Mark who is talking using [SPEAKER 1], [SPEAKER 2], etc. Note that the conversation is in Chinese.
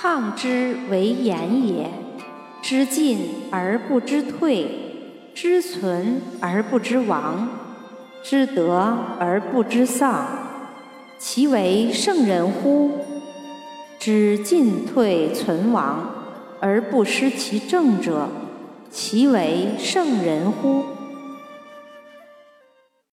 [SPEAKER 1] 抗之为言也知进而不知退知存而不知亡知得而不知丧其为圣人乎？知进退存亡而不失其正者其为圣人乎？